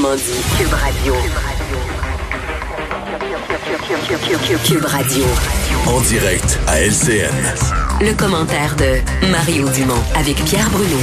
Autrement dit, Cube Radio. Cube Radio. En direct à LCN. Le commentaire de Mario Dumont avec Pierre Bruno.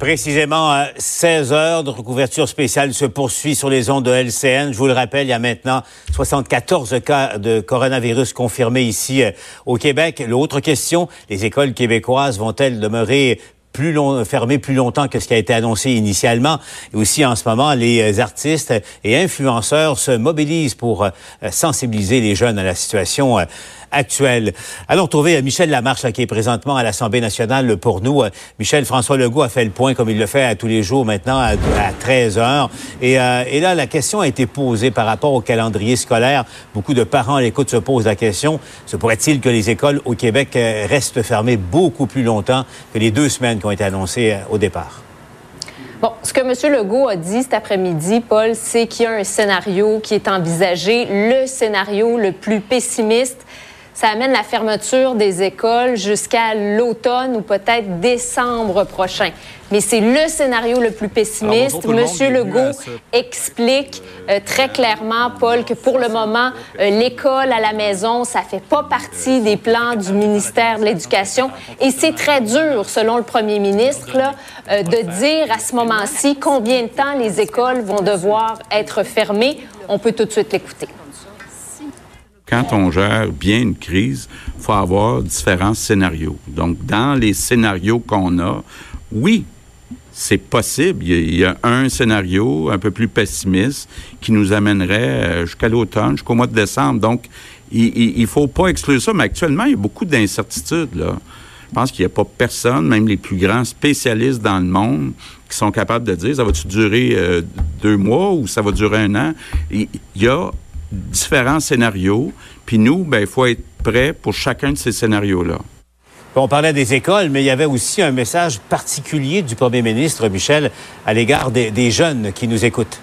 Précisément 16 heures, notre couverture spéciale se poursuit sur les ondes de LCN. Je vous le rappelle, il y a maintenant 74 cas de coronavirus confirmés ici euh, au Québec. L'autre question, les écoles québécoises vont-elles demeurer plus long, fermées plus longtemps que ce qui a été annoncé initialement. Et aussi, en ce moment, les artistes et influenceurs se mobilisent pour euh, sensibiliser les jeunes à la situation euh, actuelle. Allons trouver Michel Lamarche, qui est présentement à l'Assemblée nationale pour nous. Euh, Michel, François Legault a fait le point, comme il le fait à tous les jours maintenant, à, 13 heures. Et, et, là, la question a été posée par rapport au calendrier scolaire. Beaucoup de parents à l'écoute se posent la question, se pourrait-il que les écoles au Québec restent fermées beaucoup plus longtemps que les deux semaines ont été annoncés euh, au départ. Bon, ce que M. Legault a dit cet après-midi, Paul, c'est qu'il y a un scénario qui est envisagé, le scénario le plus pessimiste. Ça amène la fermeture des écoles jusqu'à l'automne ou peut-être décembre prochain. Mais c'est le scénario le plus pessimiste. Monsieur Legault explique euh, très clairement, Paul, que pour le moment, euh, l'école à la maison, ça fait pas partie des plans du ministère de l'Éducation. Et c'est très dur, selon le premier ministre, là, euh, de dire à ce moment-ci combien de temps les écoles vont devoir être fermées. On peut tout de suite l'écouter. Quand on gère bien une crise, il faut avoir différents scénarios. Donc, dans les scénarios qu'on a, oui, c'est possible. Il y, a, un scénario un peu plus pessimiste qui nous amènerait euh, jusqu'à l'automne, jusqu'au mois de décembre. Donc, il ne faut pas exclure ça, mais actuellement, il y a beaucoup d'incertitudes. Je pense qu'il n'y a pas personne, même les plus grands spécialistes dans le monde, qui sont capables de dire ça va-tu durer euh, deux mois ou ça va durer un an? Il y a différents scénarios, puis nous, ben, il faut être prêt pour chacun de ces scénarios-là. On parlait des écoles, mais il y avait aussi un message particulier du premier ministre, Michel, à l'égard des, jeunes qui nous écoutent.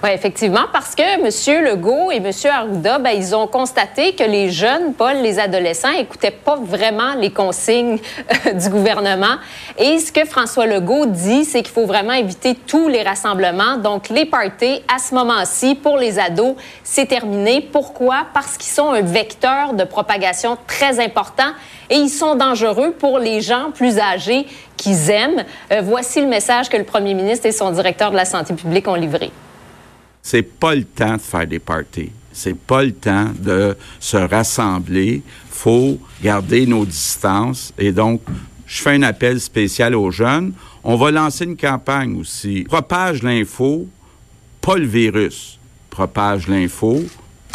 Oui, effectivement, parce que M. Legault et M. Arruda, ben, ils ont constaté que les jeunes, Paul, les adolescents, n'écoutaient pas vraiment les consignes euh, du gouvernement. Et ce que François Legault dit, c'est qu'il faut vraiment éviter tous les rassemblements. Donc, les parties, à ce moment-ci, pour les ados, c'est terminé. Pourquoi? Parce qu'ils sont un vecteur de propagation très important et ils sont dangereux pour les gens plus âgés qu'ils aiment. Euh, voici le message que le premier ministre et son directeur de la santé publique ont livré. C'est pas le temps de faire des parties. C'est pas le temps de se rassembler. Faut garder nos distances. Et donc, je fais un appel spécial aux jeunes. On va lancer une campagne aussi. Propage l'info, pas le virus. Propage l'info,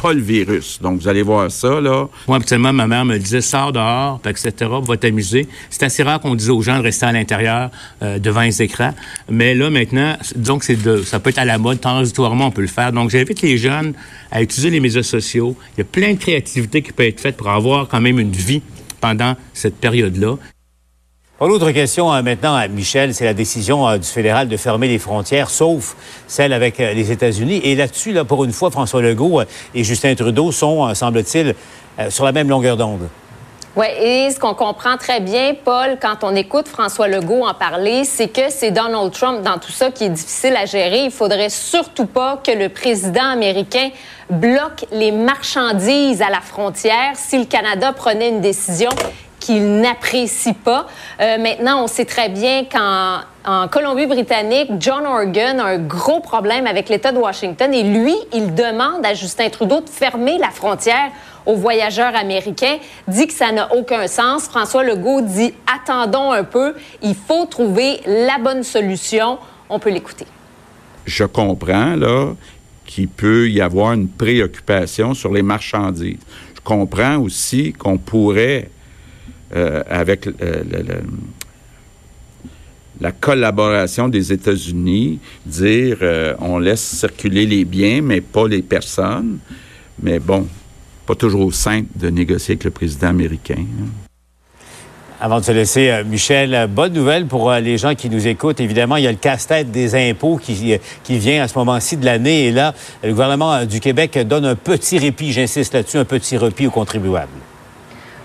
pas le virus. Donc, vous allez voir ça, là. Moi, habituellement, ma mère me disait, sors dehors, etc., va t'amuser. C'est assez rare qu'on dise aux gens de rester à l'intérieur euh, devant les écrans. Mais là, maintenant, que c'est de, ça peut être à la mode, transitoirement, on peut le faire. Donc, j'invite les jeunes à utiliser les médias sociaux. Il y a plein de créativité qui peut être faite pour avoir quand même une vie pendant cette période-là. L'autre question euh, maintenant, à Michel, c'est la décision euh, du fédéral de fermer les frontières, sauf celle avec euh, les États-Unis. Et là-dessus, là, pour une fois, François Legault et Justin Trudeau sont, semble-t-il, sur la même longueur d'onde. Oui, et ce qu'on comprend très bien, Paul, quand on écoute François Legault en parler, c'est que c'est Donald Trump dans tout ça qui est difficile à gérer. Il faudrait surtout pas que le président américain bloque les marchandises à la frontière si le Canada prenait une décision qu'il n'apprécie pas. Euh, maintenant, on sait très bien qu'en en Colombie-Britannique, John Organ a un gros problème avec l'État de Washington et lui, il demande à Justin Trudeau de fermer la frontière aux voyageurs américains, dit que ça n'a aucun sens. François Legault dit attendons un peu, il faut trouver la bonne solution. On peut l'écouter. Je comprends là qu'il peut y avoir une préoccupation sur les marchandises. Je comprends aussi qu'on pourrait euh, avec euh, la collaboration des États-Unis, dire euh, on laisse circuler les biens, mais pas les personnes. Mais bon, pas toujours simple de négocier avec le président américain. Hein. Avant de se laisser, Michel, bonne nouvelle pour les gens qui nous écoutent. Évidemment, il y a le casse-tête des impôts qui, qui vient à ce moment-ci de l'année. Et là, le gouvernement du Québec donne un petit répit, j'insiste là-dessus, un petit répit aux contribuables.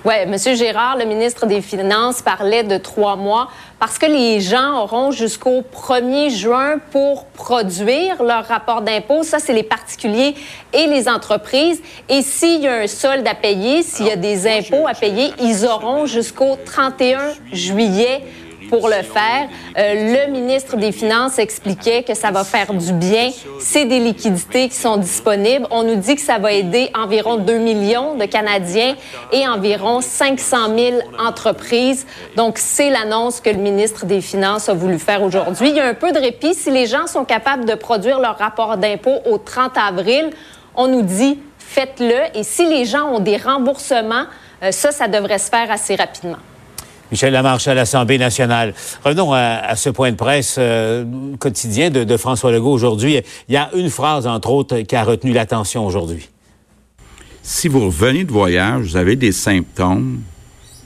Oui, M. Gérard, le ministre des Finances, parlait de trois mois parce que les gens auront jusqu'au 1er juin pour produire leur rapport d'impôt. Ça, c'est les particuliers et les entreprises. Et s'il y a un solde à payer, s'il y a des impôts à payer, ils auront jusqu'au 31 juillet pour le faire. Euh, le ministre des Finances expliquait que ça va faire du bien. C'est des liquidités qui sont disponibles. On nous dit que ça va aider environ 2 millions de Canadiens et environ 500 000 entreprises. Donc, c'est l'annonce que le ministre des Finances a voulu faire aujourd'hui. Il y a un peu de répit. Si les gens sont capables de produire leur rapport d'impôt au 30 avril, on nous dit faites-le. Et si les gens ont des remboursements, euh, ça, ça devrait se faire assez rapidement. Michel Lamarche à l'Assemblée nationale. Revenons à, ce point de presse euh, quotidien de, François Legault aujourd'hui. Il y a une phrase, entre autres, qui a retenu l'attention aujourd'hui. Si vous revenez de voyage, vous avez des symptômes,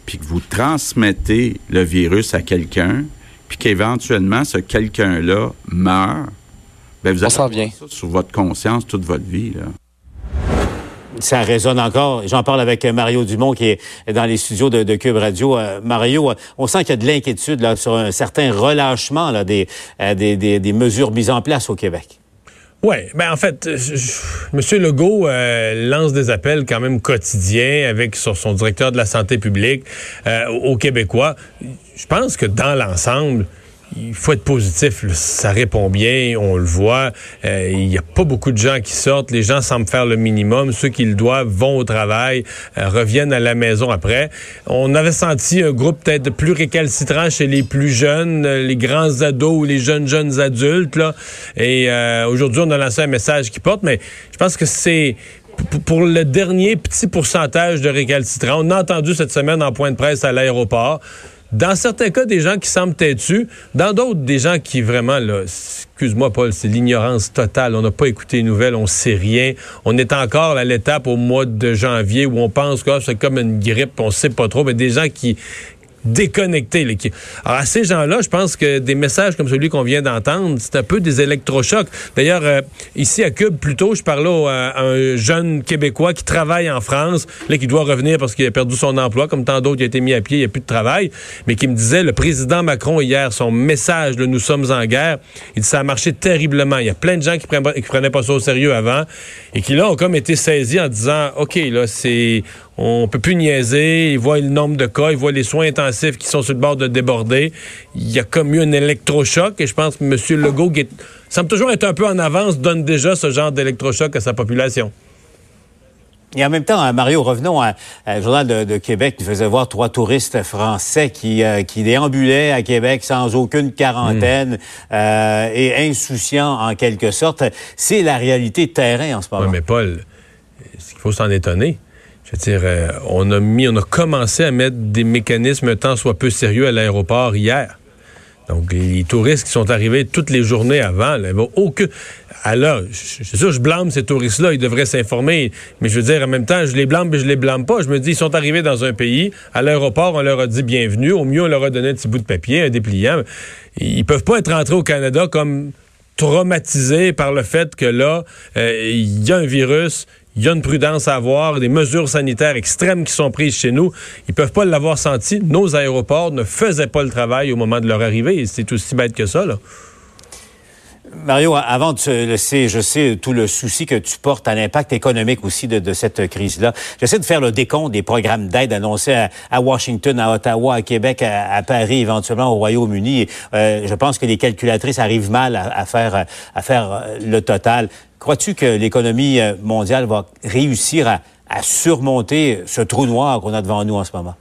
puis que vous transmettez le virus à quelqu'un, puis qu'éventuellement ce quelqu'un-là meurt, ben vous avez ça sur votre conscience toute votre vie. Là ça résonne encore. J'en parle avec Mario Dumont qui est dans les studios de, Cube Radio. Euh, Mario, euh, on sent qu'il y a de l'inquiétude là, sur un certain relâchement euh, des, des, mesures mises en place au Québec. Oui, ben en fait, M. Legault lance des appels quand même quotidiens avec sur son directeur de la santé publique aux Québécois. Je pense que dans l'ensemble, il faut être positif. Ça répond bien, on le voit. Euh, il n'y a pas beaucoup de gens qui sortent. Les gens semblent faire le minimum. Ceux qui le doivent vont au travail, euh, reviennent à la maison après. On avait senti un groupe peut-être plus récalcitrant chez les plus jeunes, euh, les grands ados ou les jeunes jeunes adultes. Là. Et aujourd'hui, on a lancé un message qui porte, mais je pense que c'est pour le dernier petit pourcentage de récalcitrants. On a entendu cette semaine en point de presse à l'aéroport. Dans certains cas, des gens qui semblent têtus. Dans d'autres, des gens qui vraiment, là, excuse-moi, Paul, c'est l'ignorance totale. On n'a pas écouté les nouvelles, on sait rien. On est encore à l'étape au mois de janvier où on pense que ah, c'est comme une grippe, on sait pas trop. Mais des gens qui, déconnectés. Alors, à ces gens-là, je pense que des messages comme celui qu'on vient d'entendre, c'est un peu des électrochocs. D'ailleurs, euh, ici à Cube, plus tôt, je parlais à un jeune Québécois qui travaille en France, là, qui doit revenir parce qu'il a perdu son emploi, comme tant d'autres, il a été mis à pied, il n'y a plus de travail, mais qui me disait, le président Macron, hier, son message de « Nous sommes en guerre », il dit, ça a marché terriblement. Il y a plein de gens qui prenaient, qui prenaient pas ça au sérieux avant et qui, là, ont comme été saisis en disant, OK, là, c'est on peut plus niaiser. Ils voient le nombre de cas, ils voient les soins intensifs qui sont sur le bord de déborder. Il y a comme eu un électrochoc et je pense que M. Legault, qui semble toujours être un peu en avance, donne déjà ce genre d'électrochoc à sa population. Et en même temps, hein, Mario, revenons à, Journal de, Québec qui faisait voir trois touristes français qui, euh, qui déambulaient à Québec sans aucune quarantaine hmm. euh, et insouciants en quelque sorte. C'est la réalité de terrain en ce moment. Oui, mais Paul, il faut s'en étonner? Euh, on a mis, on a commencé à mettre des mécanismes tant soit peu sérieux à l'aéroport hier. Donc, les touristes qui sont arrivés toutes les journées avant, là, aucun. Alors, c'est sûr, je blâme ces touristes-là, ils devraient s'informer. Mais je veux dire, en même temps, je les blâme, mais je les blâme pas. Je me dis, ils sont arrivés dans un pays, à l'aéroport, on leur a dit bienvenue. Au mieux, on leur a donné un petit bout de papier, un dépliant. Ils peuvent pas être rentrés au Canada comme traumatisés par le fait que là, euh, il y a un virus, il y a une prudence à avoir, des mesures sanitaires extrêmes qui sont prises chez nous. Ils peuvent pas l'avoir senti. Nos aéroports ne faisaient pas le travail au moment de leur arrivée. C'est aussi bête que ça. Mario, avant de le sais, je sais tout le souci que tu portes à l'impact économique aussi de, cette crise-là. J'essaie de faire le décompte des programmes d'aide annoncés à, Washington, à Ottawa, à Québec, à, Paris, éventuellement au Royaume-Uni. Euh, je pense que les calculatrices arrivent mal à, faire, à faire euh, le total. Crois-tu que l'économie euh, mondiale va réussir à, surmonter ce trou noir qu'on a devant nous en ce moment?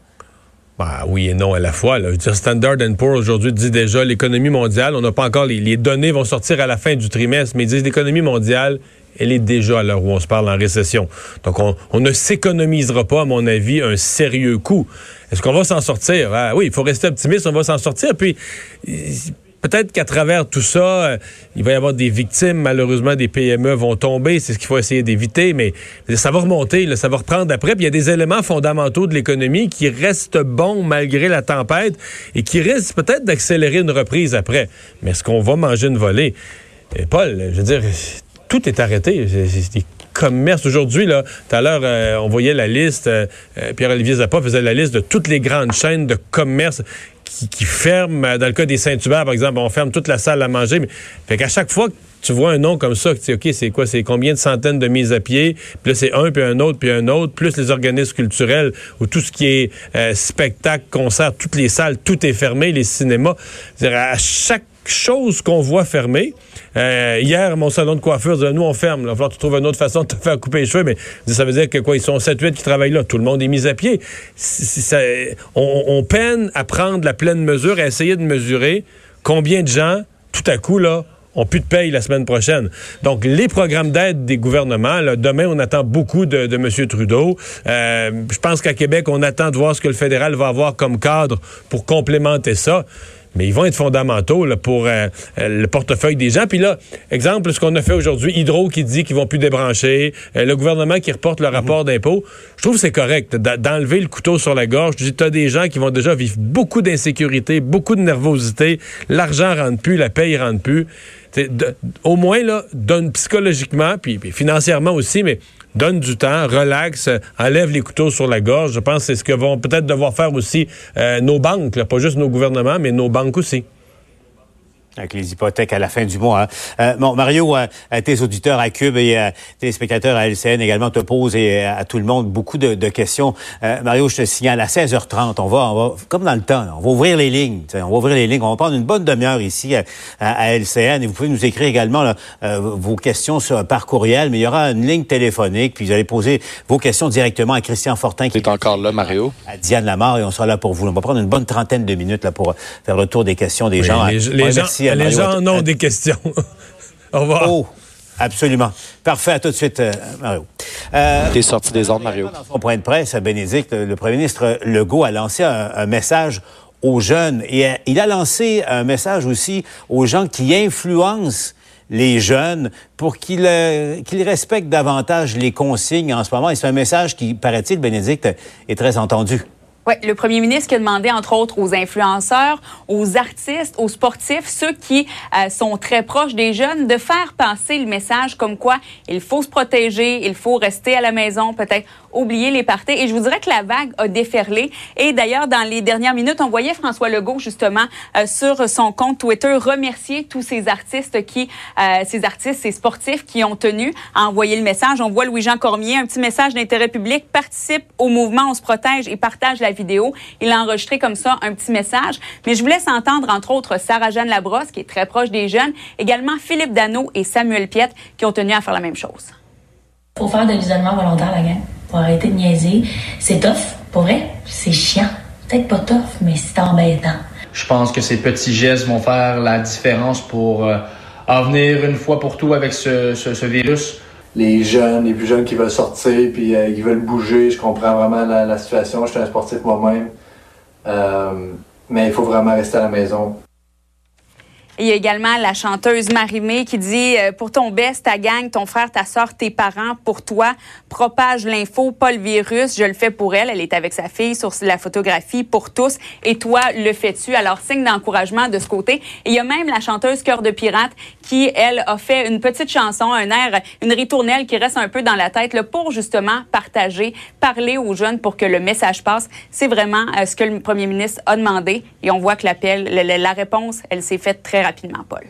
Bah oui et non à la fois. Là. Standard Poor's aujourd'hui dit déjà l'économie mondiale, on n'a pas encore les, données vont sortir à la fin du trimestre, mais ils disent l'économie mondiale, elle est déjà à l'heure où on se parle en récession. Donc on, ne s'économisera pas, à mon avis, un sérieux coup. Est-ce qu'on va s'en sortir? Ah, oui, il faut rester optimiste, on va s'en sortir. Puis peut-être qu'à travers tout ça, euh, il va y avoir des victimes. Malheureusement, des PME vont tomber. C'est ce qu'il faut essayer d'éviter. Mais ça va remonter, ça va reprendre après. Puis il y a des éléments fondamentaux de l'économie qui restent bons malgré la tempête et qui risquent peut-être d'accélérer une reprise après. Mais est-ce qu'on va manger une volée? Et Paul, je veux dire, tout est arrêté. Commerces. Aujourd'hui, là, tout à l'heure, euh, on voyait la liste, euh, euh, Pierre-Olivier Zappa faisait la liste de toutes les grandes chaînes de commerce qui, ferment. Dans le cas des Saint-Hubert, par exemple, on ferme toute la salle à manger. Mais, fait qu'à chaque fois que tu vois un nom comme ça, tu dis, OK, c'est quoi? C'est combien de centaines de mises à pied? Puis là, c'est un, puis un autre, puis un autre, plus les organismes culturels, ou tout ce qui est spectacle, concert, toutes les salles, tout est fermé, les cinémas. À chaque chose qu'on voit fermer. Euh, hier, mon salon de coiffure disait, nous, on ferme. Il va falloir que tu trouves une autre façon de te faire couper les cheveux. Mais ça veut dire que quoi, ils sont 7-8 qui travaillent là. Tout le monde est mis à pied. On, peine à prendre la pleine mesure, à essayer de mesurer combien de gens, tout à coup, là, ont plus de paye la semaine prochaine. Donc, les programmes d'aide des gouvernements, demain, on attend beaucoup de, de M. Trudeau. Euh, je pense qu'à Québec, on attend de voir ce que le fédéral va avoir comme cadre pour complémenter ça. Mais ils vont être fondamentaux là, pour euh, euh, le portefeuille des gens. Puis là, exemple, ce qu'on a fait aujourd'hui, Hydro qui dit qu'ils vont plus débrancher, euh, le gouvernement qui reporte le rapport d'impôt. Je trouve que c'est correct d'enlever le couteau sur la gorge. Tu as des gens qui vont déjà vivre beaucoup d'insécurité, beaucoup de nervosité. L'argent rentre plus, la paye rentre plus. De- au moins, là, donne psychologiquement, puis, puis financièrement aussi, mais donne du temps, relaxe, enlève les couteaux sur la gorge. Je pense que c'est ce que vont peut-être devoir faire aussi euh, nos banques, pas juste nos gouvernements, mais nos banques aussi. Avec les hypothèques à la fin du mois. hein. Euh, bon, Mario, euh, euh, tes auditeurs à Cube et euh, tes spectateurs à LCN également te posent et euh, à tout le monde beaucoup de, de questions. Euh, Mario, je te signale à 16h30, on va, on va comme dans le temps, là, on va ouvrir les lignes. tu sais, On va ouvrir les lignes. On va prendre une bonne demi-heure ici euh, à, à LCN et vous pouvez nous écrire également là, euh, vos questions sur, par courriel, mais il y aura une ligne téléphonique puis vous allez poser vos questions directement à Christian Fortin qui T'es encore là, Mario? à Diane Lamar et on sera là pour vous. On va prendre une bonne trentaine de minutes là pour faire le tour des questions des gens. les, les ouais, gens, merci à les Mario. gens en ont À- des questions. Au revoir. Oh, absolument. Parfait, à tout de suite, euh, Mario. Euh, T'es sorti des ordres, Mario. dans son point de presse, à Bénédicte, le premier ministre Legault a lancé un, un message aux jeunes et euh, il a lancé un message aussi aux gens qui influencent les jeunes pour qu'ils euh, qu'ils respectent davantage les consignes en ce moment. Et c'est un message qui, paraît-il, Bénédicte, est très entendu. Oui, le premier ministre qui a demandé, entre autres, aux influenceurs, aux artistes, aux sportifs, ceux qui euh, sont très proches des jeunes, de faire passer le message comme quoi il faut se protéger, il faut rester à la maison, peut-être oublier les parties. Et je vous dirais que la vague a déferlé. Et d'ailleurs, dans les dernières minutes, on voyait François Legault, justement, euh, sur son compte Twitter, remercier tous ces artistes qui, euh, ces artistes, ces sportifs qui ont tenu à envoyer le message. On voit Louis-Jean Cormier, un petit message d'intérêt public, participe au mouvement On se protège et partage la vidéo. Il a enregistré comme ça un petit message. Mais je vous laisse entendre, entre autres, Sarah-Jeanne Labrosse, qui est très proche des jeunes, également Philippe Dano et Samuel Piette, qui ont tenu à faire la même chose. Faut faire de l'isolement volontaire, la gang? Arrêter de niaiser. C'est tough, pour vrai. C'est chiant. Peut-être pas tough, mais c'est embêtant. Je pense que ces petits gestes vont faire la différence pour euh, en venir une fois pour tout avec ce, ce- ce virus. les jeunes, les plus jeunes qui veulent sortir puis euh, qui veulent bouger. Je comprends vraiment la, la situation. Je suis un sportif moi-même. Euh, mais il faut vraiment rester à la maison. Il y a également la chanteuse Marimé qui dit euh, pour ton best, ta gang, ton frère, ta soeur, tes parents, pour toi, propage l'info, pas le virus. Je le fais pour elle. Elle est avec sa fille sur la photographie pour tous. Et toi, le fais-tu? Alors signe d'encouragement de ce côté. Il y a même la chanteuse Cœur de pirate qui elle a fait une petite chanson, un air, une ritournelle qui reste un peu dans la tête là, pour justement partager, parler aux jeunes pour que le message passe. C'est vraiment euh, ce que le premier ministre a demandé. Et on voit que l'appel, la, la- réponse, elle s'est faite très rapidement, Paul.